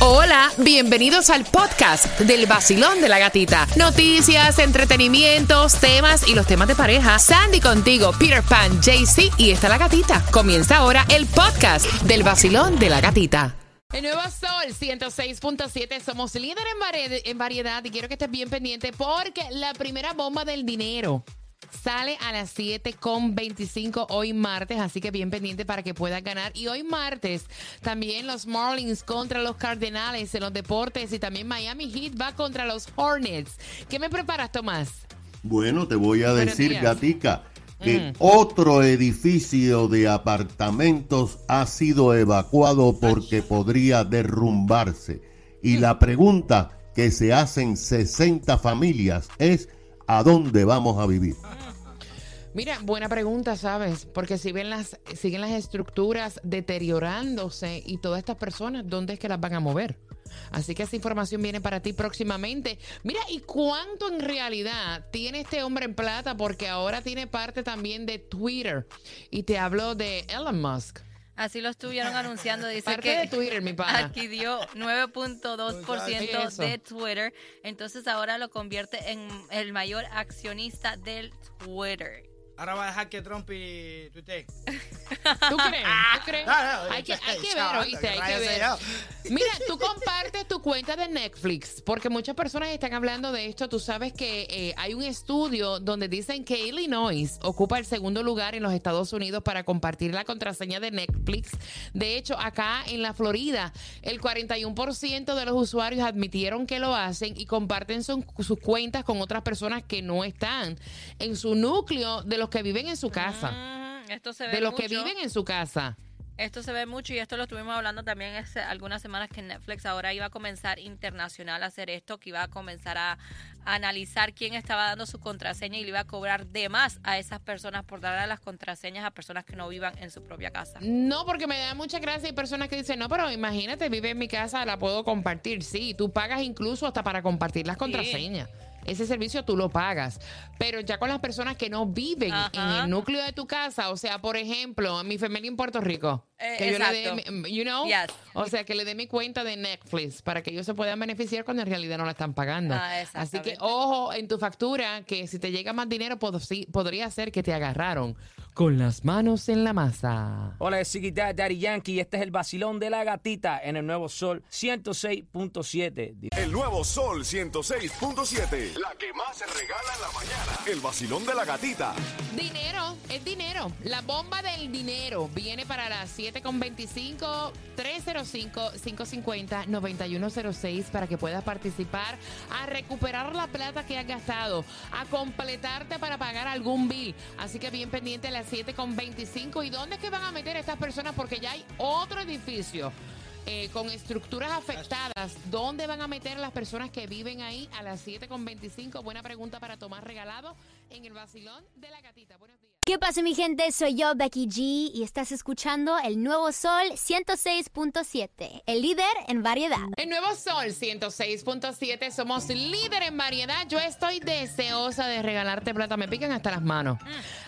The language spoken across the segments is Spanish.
Hola, bienvenidos al podcast del vacilón de la gatita. Noticias, entretenimientos, temas y los temas de pareja. Sandy contigo, Peter Pan, JC y está la gatita. Comienza ahora el podcast del vacilón de la gatita. El nuevo Sol 106.7, somos líder en, en variedad y quiero que estés bien pendiente porque la primera bomba del dinero sale a las 7.25 hoy martes, así que bien pendiente para que puedas ganar. Y hoy martes también los Marlins contra los Cardenales en los deportes y también Miami Heat va contra los Hornets. ¿Qué me preparas, Tomás? Bueno, te voy a decir. Gatica, que otro edificio de apartamentos ha sido evacuado porque podría derrumbarse. Y la pregunta que se hacen 60 familias es, ¿a dónde vamos a vivir? Mira, buena pregunta, ¿sabes? Porque si ven las, siguen las estructuras deteriorándose y todas estas personas, ¿dónde es que las van a mover? Así que esa información viene para ti próximamente. Mira, ¿y cuánto en realidad tiene este hombre en plata? Porque ahora tiene parte también de Twitter. Y te hablo de Elon Musk. Así lo estuvieron anunciando. Dice Parte que de Twitter, mi pana. adquirió 9.2% Eso. de Twitter. Entonces ahora lo convierte en el mayor accionista del Twitter. Ahora va a dejar que Trump y tuitee. ¿Tú crees? ¿Tú crees? Ah, no, Hay que, hay que ver, oíste, hay que ver. Mira, tú compartes tu cuenta de Netflix, porque muchas personas están hablando de esto. Tú sabes que eh, hay un estudio donde dicen que Illinois ocupa el segundo lugar en los Estados Unidos para compartir la contraseña de Netflix. De hecho, acá en la Florida, el 41% de los usuarios admitieron que lo hacen y comparten su- sus cuentas con otras personas que no están en su núcleo de los que viven en su casa. Mm, esto se ve De los mucho. que viven en su casa. Esto se ve mucho y esto lo estuvimos hablando también hace algunas semanas que Netflix ahora iba a comenzar internacional a hacer esto, que iba a comenzar a, a analizar quién estaba dando su contraseña y le iba a cobrar de más a esas personas por darle las contraseñas a personas que no vivan en su propia casa. No, porque me da mucha gracia. Hay personas que dicen, no, pero imagínate, vive en mi casa, la puedo compartir. Sí, tú pagas incluso hasta para compartir las contraseñas. Ese servicio tú lo pagas. Pero ya con las personas que no viven Ajá. en el núcleo de tu casa, o sea, por ejemplo, mi familia en Puerto Rico, Eh, que yo le dé, mi- you know, Yes. o sea, que le dé mi cuenta de Netflix para que ellos se puedan beneficiar cuando en realidad no la están pagando. Ah, Así que ojo en tu factura, que si te llega más dinero, pod- sí, podría ser que te agarraron con las manos en la masa. Hola, es Dad, Daddy Yankee y este es el vacilón de la gatita en el Nuevo Sol 106.7. El nuevo Sol 106.7. La que más se regala en la mañana. El vacilón de la gatita. Dinero, es dinero. La bomba del dinero viene para las 7.25, 305-550-9106 para que puedas participar a recuperar la plata que has gastado, a completarte para pagar algún bill. Así que bien pendiente a las 7.25. ¿Y dónde es que van a meter estas personas? Porque ya hay otro edificio. eh, con estructuras afectadas, ¿dónde van a meter las personas que viven ahí a las 7.25? Buena pregunta para Tomás Regalado en el vacilón de la gatita. Buenos días. ¿Qué pasa mi gente? Soy yo, Becky G, y estás escuchando el nuevo Sol 106.7, el líder en variedad. El nuevo Sol 106.7, somos líder en variedad. Yo estoy deseosa de regalarte plata, me pican hasta las manos.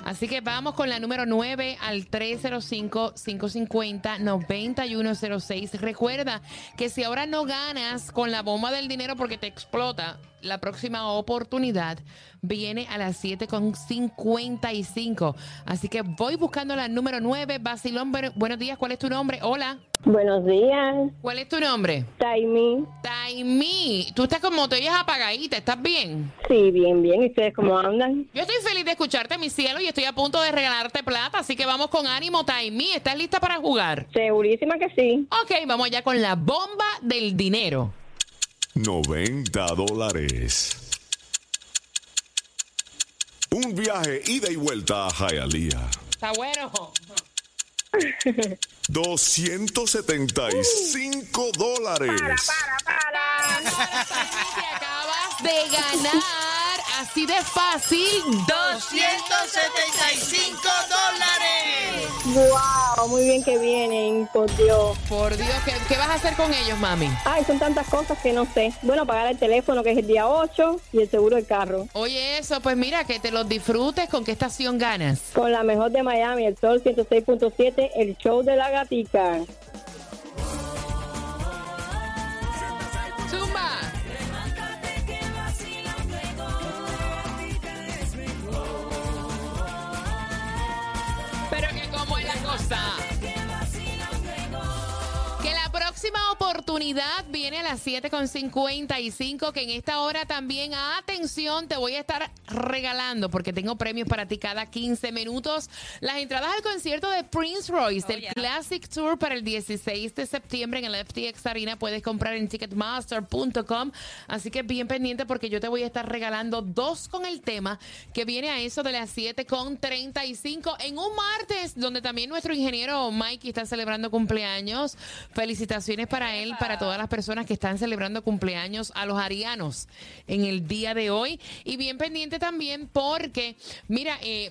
Así que vamos con la número 9 al 305-550-9106. Recuerda que si ahora no ganas con la bomba del dinero porque te explota, la próxima oportunidad viene a las 7.55. Así que voy buscando la número 9. Basilón, bueno- buenos días. ¿Cuál es tu nombre? Hola. Buenos días, ¿Cuál es tu nombre? Taimi. Taimi, tú estás como te oyes apagadita, ¿estás bien? Sí, bien, bien. ¿Y ustedes cómo andan? Yo estoy feliz de escucharte, mi cielo, y estoy a punto de regalarte plata, así que vamos con ánimo, Taimi. ¿Estás lista para jugar? Segurísima que sí. Ok, vamos allá con la bomba del dinero. 90 dólares. Un viaje ida y vuelta a Hialeah. Está bueno. 275 dólares. Taimi, te acabas de ganar, así de fácil, 275 dólares. Wow, muy bien que vienen, por Dios. Por Dios, ¿qué, qué vas a hacer con ellos, mami? Ay, son tantas cosas que no sé. Bueno, pagar el teléfono que es el día 8 y el seguro del carro. Oye, eso, pues mira, que te los disfrutes. ¿Con qué estación ganas? Con la mejor de Miami, el Sol 106.7, el show de la gatica. Navidad viene a las 7.55, que en esta hora también, atención, te voy a estar regalando, porque tengo premios para ti cada 15 minutos, las entradas al concierto de Prince Royce, Oh, del yeah. Classic Tour para el 16 de septiembre en el FTX Arena. Puedes comprar en ticketmaster.com, así que bien pendiente porque yo te voy a estar regalando dos con el tema que viene a eso de las 7.35 en un martes donde también nuestro ingeniero Mikey está celebrando cumpleaños. Felicitaciones para él, para todas las personas que están celebrando cumpleaños a los arianos en el día de hoy. Y bien pendiente también porque, mira, eh,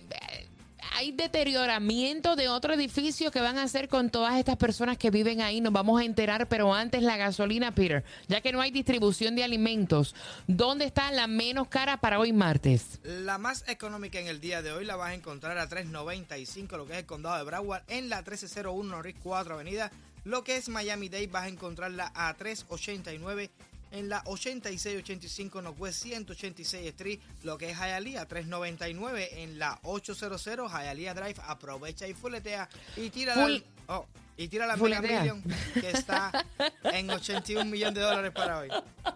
hay deterioramiento de otro edificio que van a hacer con todas estas personas que viven ahí. Nos vamos a enterar, pero antes la gasolina, Peter, ya que no hay distribución de alimentos, ¿dónde está la menos cara para hoy martes? La más económica en el día de hoy la vas a encontrar a 3.95, lo que es el condado de Broward, en la 1301 Norris 4 Avenida. Lo que es Miami-Dade vas a encontrarla a 3.89 en la 8685 Northwest 186 Street, lo que es Hialeah 399 en la 800 Hialeah Drive. Aprovecha y fuletea y tira la, oh, y tira la Mega. Million que está en 81 millones de dólares para hoy.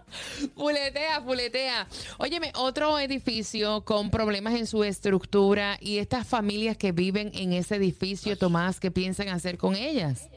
Fuletea, fuletea. Óyeme, otro edificio con problemas en su estructura y estas familias que viven en ese edificio, Tomás, ¿qué piensan hacer con ellas?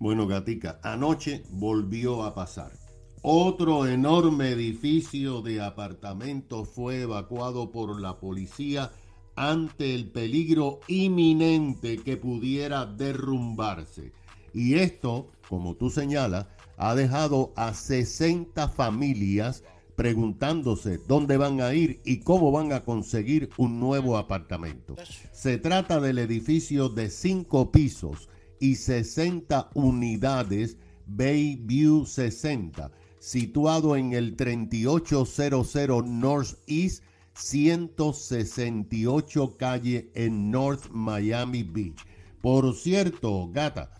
Bueno, Gatica, anoche volvió a pasar. Otro enorme edificio de apartamentos fue evacuado por la policía ante el peligro inminente que pudiera derrumbarse. Y esto, como tú señalas, ha dejado a 60 familias preguntándose dónde van a ir y cómo van a conseguir un nuevo apartamento. Se trata del edificio de cinco pisos y 60 unidades Bayview 60, situado en el 3800 North East 168 calle en North Miami Beach. Por cierto, gata,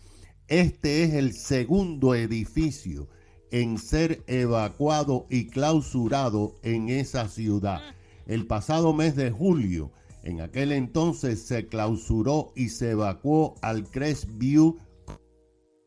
este es el segundo edificio en ser evacuado y clausurado en esa ciudad. El pasado mes de julio, en aquel entonces se clausuró y se evacuó al Crestview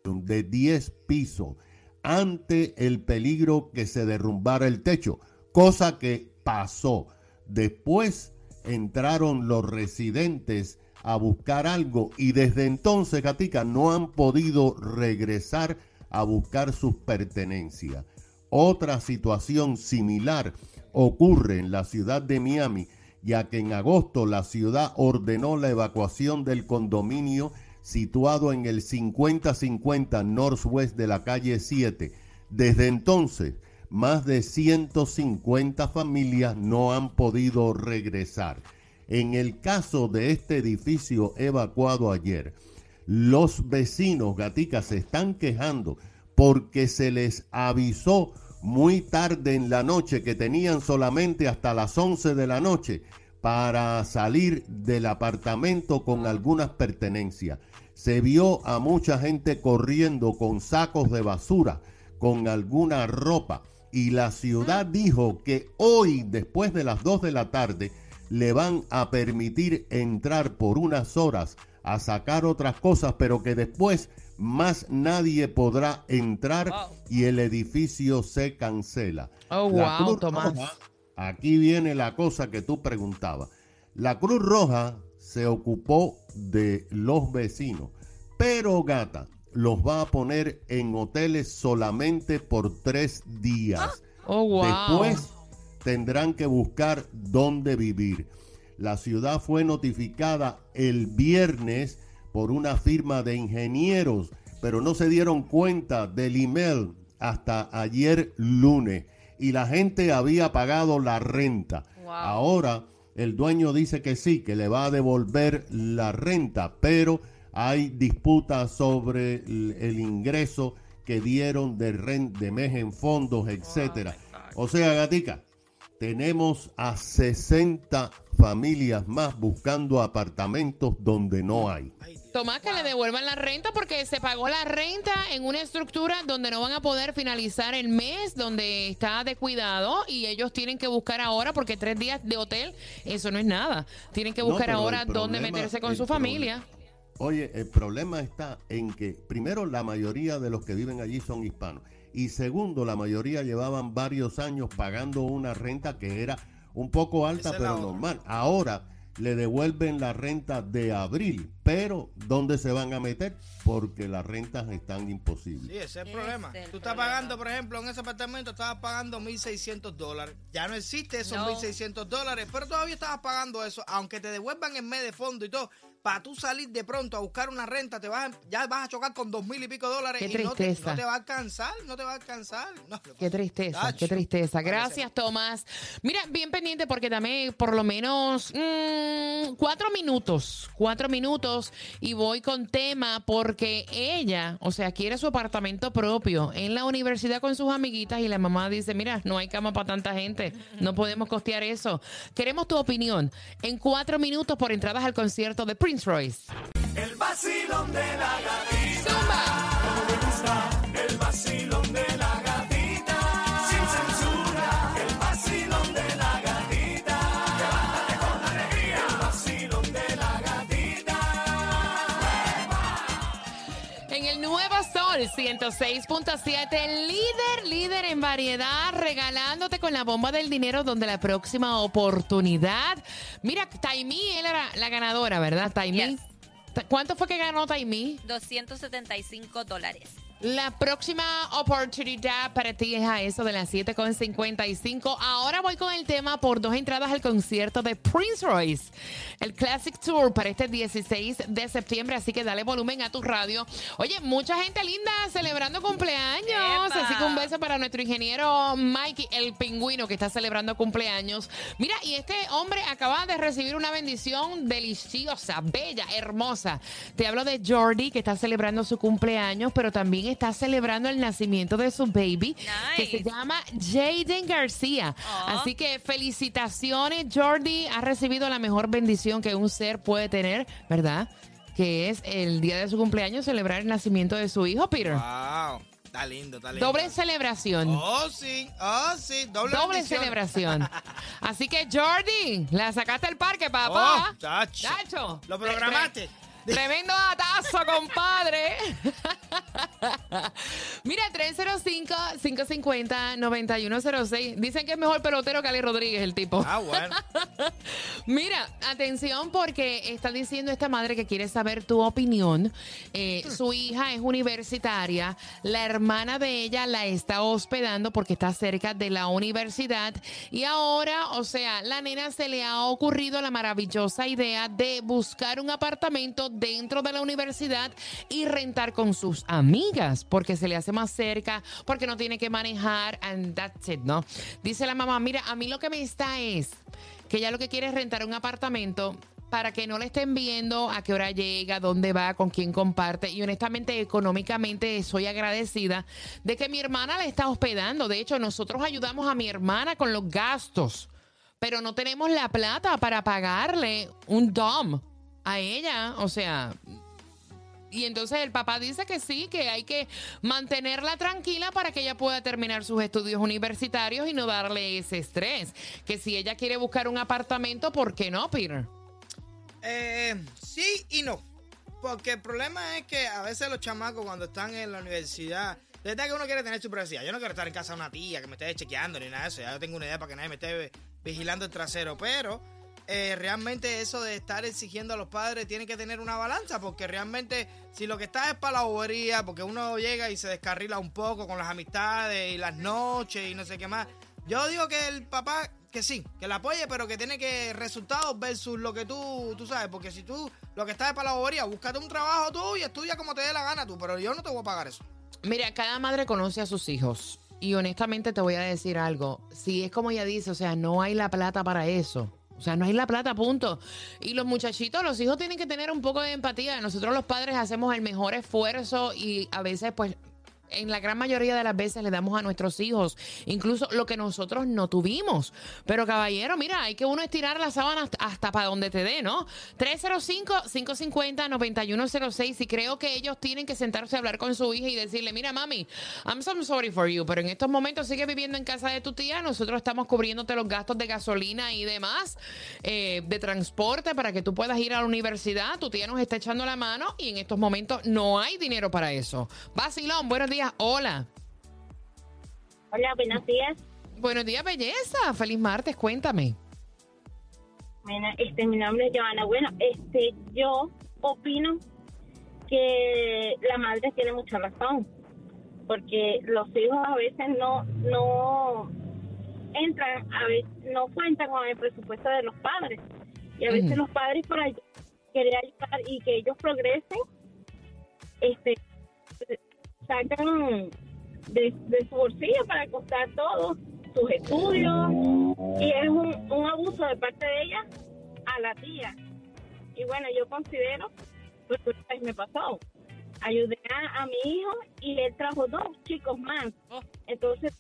de 10 pisos ante el peligro que se derrumbara el techo, cosa que pasó. Después entraron los residentes a buscar algo y desde entonces, Gatica, no han podido regresar a buscar sus pertenencias. Otra situación similar ocurre en la ciudad de Miami, ya que en agosto la ciudad ordenó la evacuación del condominio situado en el 5050 Northwest de la calle 7. Desde entonces, más de 150 familias no han podido regresar. En el caso de este edificio evacuado ayer, los vecinos gaticas se están quejando porque se les avisó muy tarde en la noche que tenían solamente hasta las 11 de la noche para salir del apartamento con algunas pertenencias. Se vio a mucha gente corriendo con sacos de basura, con alguna ropa. Y la ciudad dijo que hoy, después de las 2 de la tarde, le van a permitir entrar por unas horas a sacar otras cosas, pero que después más nadie podrá entrar Wow. y el edificio se cancela. Oh, La wow, Cruz Tomás. Roja, aquí viene la cosa que tú preguntabas. La Cruz Roja se ocupó de los vecinos, pero gata los va a poner en hoteles solamente por tres días. Oh, wow. Después tendrán que buscar dónde vivir. La ciudad fue notificada el viernes por una firma de ingenieros, pero no se dieron cuenta del email hasta ayer lunes y la gente había pagado la renta. Wow. Ahora el dueño dice que sí, que le va a devolver la renta, pero hay disputas sobre el, el ingreso que dieron de, ren- de mes en fondos, etcétera. O sea, Gatica, tenemos a 60 familias más buscando apartamentos donde no hay. Ay, Dios. Tomás, que le devuelvan la renta porque se pagó la renta en una estructura donde no van a poder finalizar el mes, donde está de cuidado y ellos tienen que buscar ahora, porque tres días de hotel, eso no es nada. Tienen que buscar ahora dónde meterse con su problema- familia. Oye, el problema está en que, primero, la mayoría de los que viven allí son hispanos. Y segundo, la mayoría llevaban varios años pagando una renta que era un poco alta, Esa pero normal. Ahora le devuelven la renta de abril. Pero, ¿dónde se van a meter? Porque las rentas están imposibles. Sí, ese es el problema. es el Tú estás problema. pagando, por ejemplo, en ese apartamento estabas pagando 1.600 dólares. Ya no existe esos No. 1.600 dólares, pero todavía estabas pagando eso. Aunque te devuelvan en mes de fondo y todo, para tú salir de pronto a buscar una renta, te vas a- ya vas a chocar con 2.000 y pico dólares. Qué y no te, tristeza. no te va a alcanzar, no te va a alcanzar. No, Qué tristeza, Tacho. qué tristeza. Gracias, Tomás. Mira, bien pendiente porque dame por lo menos mm, cuatro minutos, cuatro minutos y voy con tema porque ella, o sea, quiere su apartamento propio en la universidad con sus amiguitas y la mamá dice, mira, no hay cama para tanta gente, no podemos costear eso. Queremos tu opinión en cuatro minutos por entradas al concierto de Prince Royce. El vacilón de la gatita. Sol 106.7, líder, líder en variedad, regalándote con la bomba del dinero donde la próxima oportunidad. Mira, Taimí, era la ganadora, ¿verdad? Taimí. Yes. ¿Cuánto fue que ganó Taimí? 275 dólares. La próxima oportunidad para ti es a eso de las 7.55. Ahora voy con el tema por dos entradas al concierto de Prince Royce, el Classic Tour para este 16 de septiembre. Así que dale volumen a tu radio. Oye, mucha gente linda celebrando cumpleaños. ¡Epa! Así que un beso para nuestro ingeniero Mikey, el pingüino, que está celebrando cumpleaños. Mira, y este hombre acaba de recibir una bendición deliciosa, bella, hermosa. Te hablo de Jordi, que está celebrando su cumpleaños, pero también está celebrando el nacimiento de su baby, que se llama Jaden García. Así que felicitaciones, Jordi. Ha recibido la mejor bendición que un ser puede tener, ¿verdad? Que es el día de su cumpleaños celebrar el nacimiento de su hijo, Peter. Wow, está lindo, está lindo. Doble celebración. Oh, sí, oh, sí, doble, Doble bendición. celebración. Así que, Jordi, la sacaste al parque, papá. Oh, chacho. Chacho. Lo programaste. Tremendo datazo, compadre. Mira, 305-550-9106. Dicen que es mejor pelotero que Ali Rodríguez, el tipo. Ah, bueno. Mira, atención porque está diciendo esta madre que quiere saber tu opinión. Eh, su hija es universitaria, la hermana de ella la está hospedando porque está cerca de la universidad y ahora, o sea, la nena se le ha ocurrido la maravillosa idea de buscar un apartamento dentro de la universidad y rentar con sus amigas porque se le hace más cerca, porque no tiene que manejar and that's it, ¿no? Dice la mamá, mira, a mí lo que me está es que ella lo que quiere es rentar un apartamento para que no le estén viendo a qué hora llega, dónde va, con quién comparte. Y honestamente, económicamente, soy agradecida de que mi hermana la está hospedando. De hecho, nosotros ayudamos a mi hermana con los gastos, pero no tenemos la plata para pagarle un DOM a ella. O sea, y entonces el papá dice que sí, que hay que mantenerla tranquila para que ella pueda terminar sus estudios universitarios y no darle ese estrés. Que si ella quiere buscar un apartamento, ¿por qué no, Peter? Eh, sí y no. Porque el problema es que a veces los chamacos cuando están en la universidad, de verdad que uno quiere tener su privacidad. Yo no quiero estar en casa de una tía que me esté chequeando ni nada de eso. Ya tengo una idea para que nadie me esté vigilando el trasero. Pero eh, realmente eso de estar exigiendo a los padres tiene que tener una balanza. Porque realmente si lo que está es para la bobería, porque uno llega y se descarrila un poco con las amistades y las noches y no sé qué más. Yo digo que el papá que sí, que la apoye, pero que tiene que resultados versus lo que tú, tú sabes, porque si tú lo que estás es para la bobería, búscate un trabajo tú y estudia como te dé la gana tú, pero yo no te voy a pagar eso. Mira, cada madre conoce a sus hijos. Y honestamente te voy a decir algo. Si es como ella dice, o sea, no hay la plata para eso. O sea, no hay la plata, punto. Y los muchachitos, los hijos tienen que tener un poco de empatía. Nosotros los padres hacemos el mejor esfuerzo y a veces pues en la gran mayoría de las veces le damos a nuestros hijos, incluso lo que nosotros no tuvimos. Pero caballero, mira, hay que uno estirar la sábana hasta, para donde te dé, ¿no? 305-550-9106 y creo que ellos tienen que sentarse a hablar con su hija y decirle, mira mami, I'm so sorry for you, pero en estos momentos sigue viviendo en casa de tu tía, nosotros estamos cubriéndote los gastos de gasolina y demás, eh, de transporte para que tú puedas ir a la universidad, tu tía nos está echando la mano y en estos momentos no hay dinero para eso. Basilón, buenos días, hola. Hola, buenos días. Buenos días, belleza. Feliz martes, cuéntame. Bueno, este, mi nombre es Joana. Bueno, este, yo opino que la madre tiene mucha razón, porque los hijos a veces no, no entran, a veces no cuentan con el presupuesto de los padres, y a veces los padres por ay- querer ayudar y que ellos progresen, este, sacan de, de su bolsillo para costar todo, sus estudios, y es un, un abuso de parte de ella a la tía. Y bueno, yo considero, pues vez me pasó, ayudé a, a mi hijo y él trajo dos chicos más. Oh. Entonces,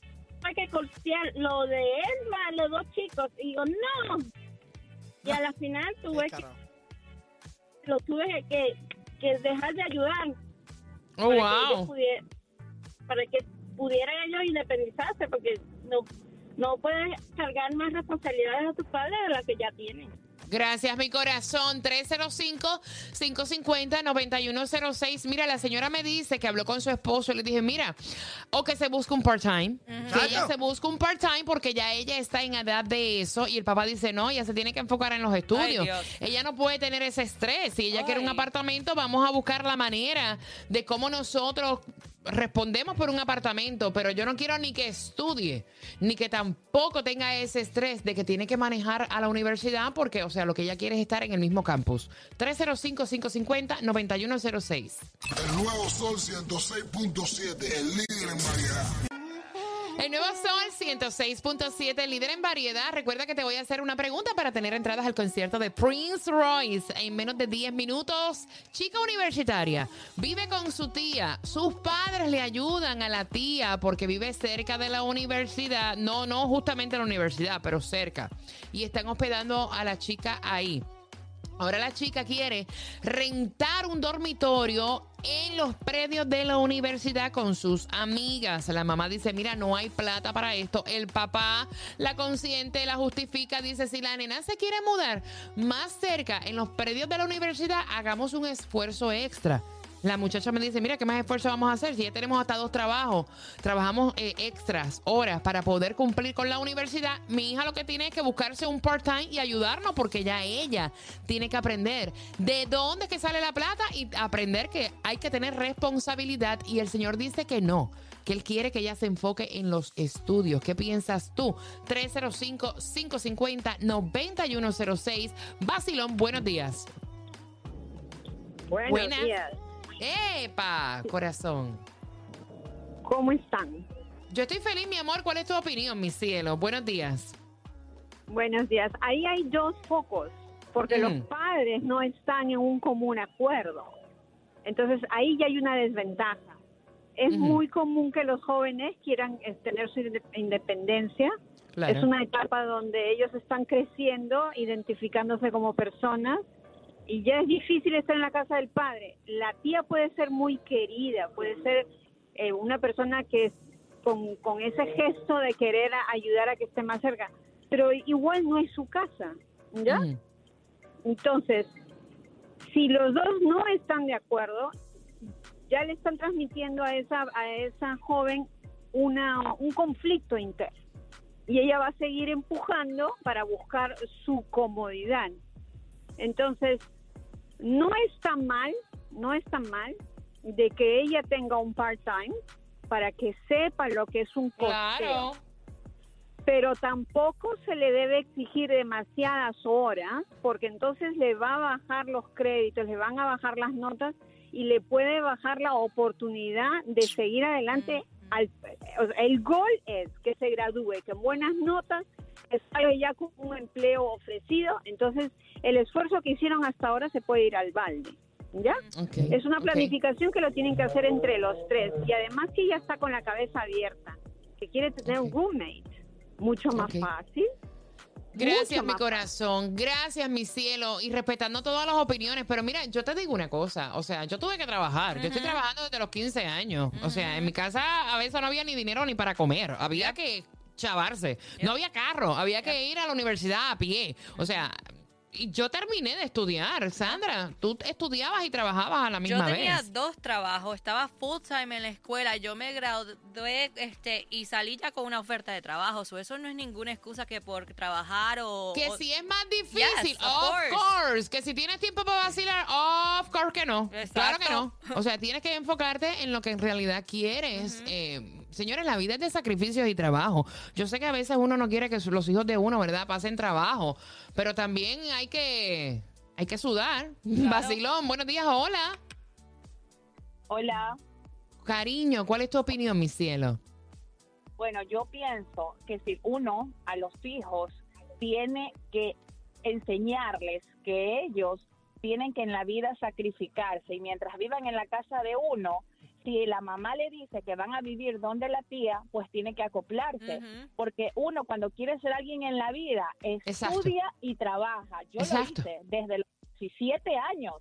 hay que costear lo de él más los dos chicos. Y digo, no. Y a la final tuve que, lo tuve que, que dejar de ayudar Oh, para que ellos pudieran, para que pudieran ellos independizarse, porque no, no puedes cargar más responsabilidades a tus padres de las que ya tienen. Gracias, mi corazón. 305-550-9106. Mira, la señora me dice que habló con su esposo y le dije, mira, o que se busque un part-time. Que ella se busque un part-time porque ya ella está en edad de eso. Y el papá dice, no, ella se tiene que enfocar en los estudios. Dios. ella no puede tener ese estrés. Si ella quiere un apartamento, vamos a buscar la manera de cómo nosotros respondemos por un apartamento, pero yo no quiero ni que estudie, ni que tampoco tenga ese estrés de que tiene que manejar a la universidad, porque, o sea, lo que ella quiere es estar en el mismo campus. 305-550-9106. El nuevo Sol 106.7, el líder en variedad. El nuevo Sol 106.7, líder en variedad. Recuerda que te voy a hacer una pregunta para tener entradas al concierto de Prince Royce en menos de 10 minutos. Chica universitaria, vive con su tía. Sus padres le ayudan a la tía porque vive cerca de la universidad. No, no justamente la universidad, pero cerca. Y están hospedando a la chica ahí. Ahora la chica quiere rentar un dormitorio en los predios de la universidad con sus amigas. La mamá dice, mira, no hay plata para esto. El papá la consiente, la justifica, dice, si la nena se quiere mudar más cerca en los predios de la universidad, hagamos un esfuerzo extra. La muchacha me dice, mira, ¿qué más esfuerzo vamos a hacer? Si ya tenemos hasta dos trabajos, trabajamos eh, extras, horas para poder cumplir con la universidad. Mi hija lo que tiene es que buscarse un part-time y ayudarnos porque ya ella tiene que aprender de dónde es que sale la plata y aprender que hay que tener responsabilidad. Y el Señor dice que no, que Él quiere que ella se enfoque en los estudios. ¿Qué piensas tú? 305-550-9106. Basilón, buenos días. Buenos Buenas. días. ¡Epa! Corazón. ¿Cómo están? Yo estoy feliz, mi amor. ¿Cuál es tu opinión, mi cielo? Buenos días. Buenos días. Ahí hay dos focos, porque Mm. los padres no están en un común acuerdo. Entonces ahí ya hay una desventaja. Es muy común que los jóvenes quieran eh, tener su inde- independencia. Claro. Es una etapa donde ellos están creciendo, identificándose como personas y ya es difícil estar en la casa del padre. La tía puede ser muy querida, puede ser eh, una persona que es con, con ese gesto de querer ayudar a que esté más cerca, pero igual no es su casa, ¿ya? Ujú. Entonces, si los dos no están de acuerdo, ya le están transmitiendo a esa, a esa joven una, un conflicto interno. Y ella va a seguir empujando para buscar su comodidad. Entonces, no está mal, no está mal de que ella tenga un part-time para que sepa lo que es un costeo Claro. pero tampoco se le debe exigir demasiadas horas porque entonces le va a bajar los créditos, le van a bajar las notas y le puede bajar la oportunidad de seguir adelante. Al, o sea, el gol es que se gradúe con buenas notas, salga ya con un empleo ofrecido, entonces el esfuerzo que hicieron hasta ahora se puede ir al balde. ¿Ya? Ok, Es una planificación que lo tienen que hacer entre los tres. Y además que ella está con la cabeza abierta, que quiere tener un roommate. Mucho más fácil. Gracias, mucho mi corazón. Gracias, mi cielo. Y respetando todas las opiniones. Pero mira, yo te digo una cosa. O sea, yo tuve que trabajar. Yo estoy trabajando desde los 15 años. O sea, en mi casa a veces no había ni dinero ni para comer. Había que chavarse. No había carro. Había que ir a la universidad a pie. O sea, y yo terminé de estudiar. Sandra, tú estudiabas y trabajabas a la Yo misma tenía vez. dos trabajos, estaba full time en la escuela, yo me gradué este y salí ya con una oferta de trabajo, so, eso no es ninguna excusa que por trabajar o... Que o- si es más difícil, Yes, of course. course. Que si tienes tiempo para vacilar, of course que no. Claro que no. O sea, tienes que enfocarte en lo que en realidad quieres. Eh, señores, la vida es de sacrificios y trabajo. Yo sé que a veces uno no quiere que los hijos de uno, ¿verdad?, pasen trabajo. Pero también hay que, hay que sudar. Vacilón, buenos días, hola. Hola. Cariño, ¿cuál es tu opinión, mi cielo? Bueno, yo pienso que si uno a los hijos tiene que enseñarles que ellos tienen que en la vida sacrificarse y mientras vivan en la casa de uno, si la mamá le dice que van a vivir donde la tía, pues tiene que acoplarse, porque uno cuando quiere ser alguien en la vida Exacto. estudia y trabaja. Yo Exacto. lo hice desde los 17 años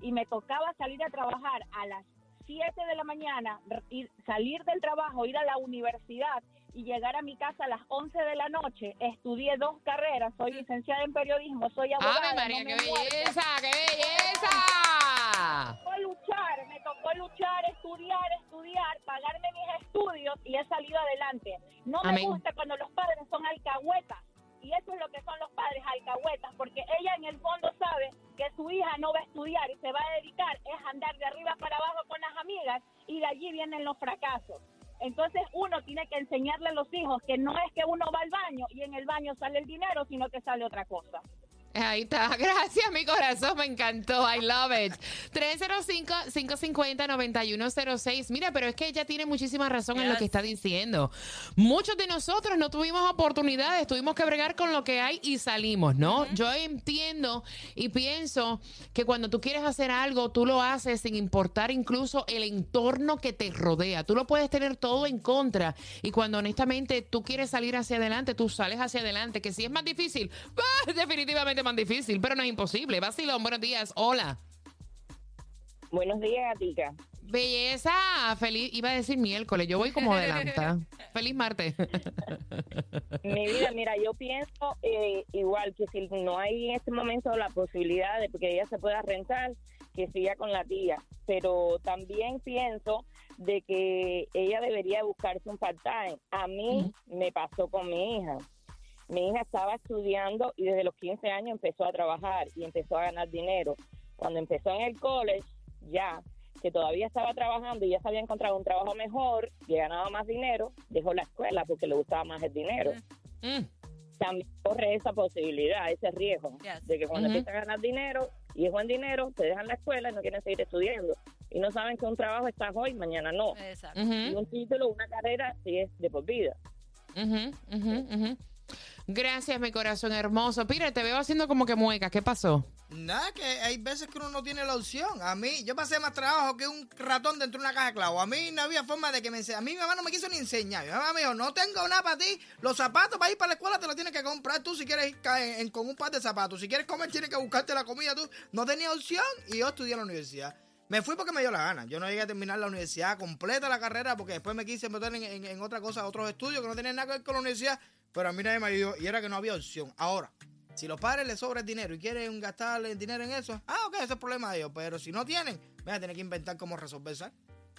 y me tocaba salir a trabajar a las 7 de la mañana, ir, salir del trabajo, ir a la universidad y llegar a mi casa a las 11 de la noche. Estudié dos carreras, soy licenciada en periodismo, soy abogada. ¡Ave María, no qué belleza, qué belleza! Me tocó luchar, me tocó luchar, estudiar, estudiar, pagarme mis estudios y he salido adelante. No me Amén. gusta cuando los padres son alcahuetas. Y eso es lo que son los padres alcahuetas, porque ella en el fondo sabe que su hija no va a estudiar y se va a dedicar es a andar de arriba para abajo con las amigas y de allí vienen los fracasos. Entonces uno tiene que enseñarle a los hijos que no es que uno va al baño y en el baño sale el dinero, sino que sale otra cosa. Ahí está. Gracias, mi corazón. Me encantó. I love it. 305-550-9106. Mira, pero es que ella tiene muchísima razón en lo que está diciendo. Muchos de nosotros no tuvimos oportunidades, tuvimos que bregar con lo que hay y salimos, ¿no? Yo entiendo y pienso que cuando tú quieres hacer algo, tú lo haces sin importar incluso el entorno que te rodea. Tú lo puedes tener todo en contra y cuando honestamente tú quieres salir hacia adelante, tú sales hacia adelante. Que si es más difícil, ¡ah! definitivamente más difícil, pero no es imposible. Vacilón, buenos días. Hola. Buenos días, Gatica. Belleza, feliz, iba a decir miércoles, yo voy como adelanta. feliz martes. Mi vida, mira, yo pienso eh, igual que si no hay en este momento la posibilidad de que ella se pueda rentar, que siga con la tía. Pero también pienso de que ella debería buscarse un part-time. A mí me pasó con mi hija. Mi hija estaba estudiando y desde los 15 años empezó a trabajar y empezó a ganar dinero. Cuando empezó en el college, ya que todavía estaba trabajando y ya se había encontrado un trabajo mejor y ganaba más dinero, dejó la escuela porque le gustaba más el dinero. También corre esa posibilidad, ese riesgo, de que cuando Ujú. empiezan a ganar dinero y es buen dinero, te dejan la escuela y no quieren seguir estudiando. Y no saben que un trabajo está hoy, mañana no. Exacto. Ujú. Y un título, una carrera, sí es de por vida. Ujú. Gracias, mi corazón hermoso. Pire, te veo haciendo como que muecas. ¿Qué pasó? Nada, que hay veces que uno no tiene la opción. A mí, yo pasé más trabajo que un ratón dentro de una caja de clavos. A mí no había forma de que me enseñe. A mí mi mamá no me quiso ni enseñar. Mi mamá me dijo, no tengo nada para ti. Los zapatos para ir para la escuela te los tienes que comprar tú si quieres ir con un par de zapatos. Si quieres comer, tienes que buscarte la comida tú. No tenía opción y yo estudié en la universidad. Me fui porque me dio la gana. Yo no llegué a terminar la universidad completa, la carrera, porque después me quise meter en, en- en otra cosa, otros estudios que no tenían nada que ver con la universidad. Pero a mí nadie me ayudó y era que no había opción. Ahora, si los padres les sobra dinero y quieren gastar el dinero en eso, ah, ok, ese es el problema de ellos. Pero si no tienen, van a tener que inventar cómo resolver eso.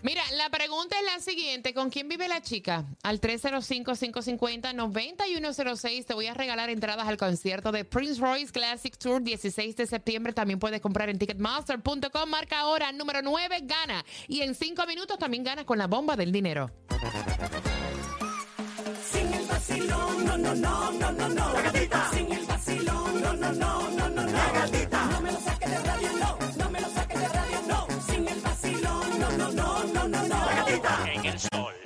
Mira, la pregunta es la siguiente. ¿Con quién vive la chica? Al 305-550-9106 te voy a regalar entradas al concierto de Prince Royce Classic Tour 16 de septiembre. También puedes comprar en ticketmaster.com. Marca ahora número 9, gana. Y en 5 minutos también ganas con la bomba del dinero. Vacilón, no, no, no, no, no, no. La gatita. Sin el vacilón, no, no, no, no, no, no. La gatita. No me lo saques de radio, no. No me lo saques de radio, no. Sin el vacilón, no, no, no, no, no, no. La gatita. En el sol.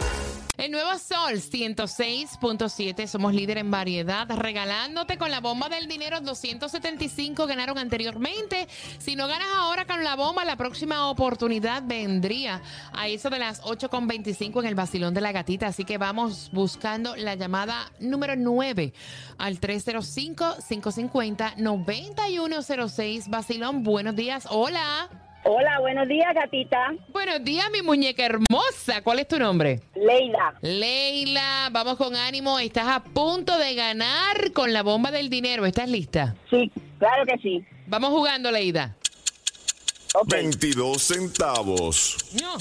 El nuevo Sol 106.7, somos líder en variedad, regalándote con la bomba del dinero 275 ganaron anteriormente. Si no ganas ahora con la bomba, la próxima oportunidad vendría a eso de las 8.25 en el Basilón de la Gatita. Así que vamos buscando la llamada número 9 al 305-550-9106. Basilón, buenos días. Hola. Hola, buenos días, gatita. Buenos días, mi muñeca hermosa. ¿Cuál es tu nombre? Leila. Leila, vamos con ánimo. Estás a punto de ganar con la bomba del dinero. ¿Estás lista? Sí, claro que sí. Vamos jugando, Leida. 22 centavos. No.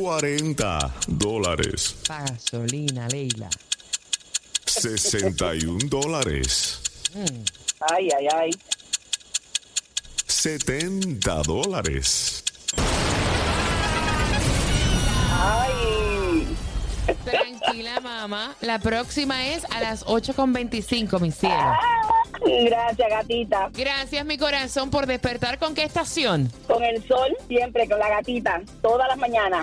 40 dólares. Gasolina, Leila. 61 dólares. Mm. Ay, ay, ay. 70 dólares. Ay. Tranquila, mamá. La próxima es a las 8.25, mi cielo. Gracias, gatita. Gracias, mi corazón, por despertar. ¿Con qué estación? Con el sol, siempre con la gatita, todas las mañanas.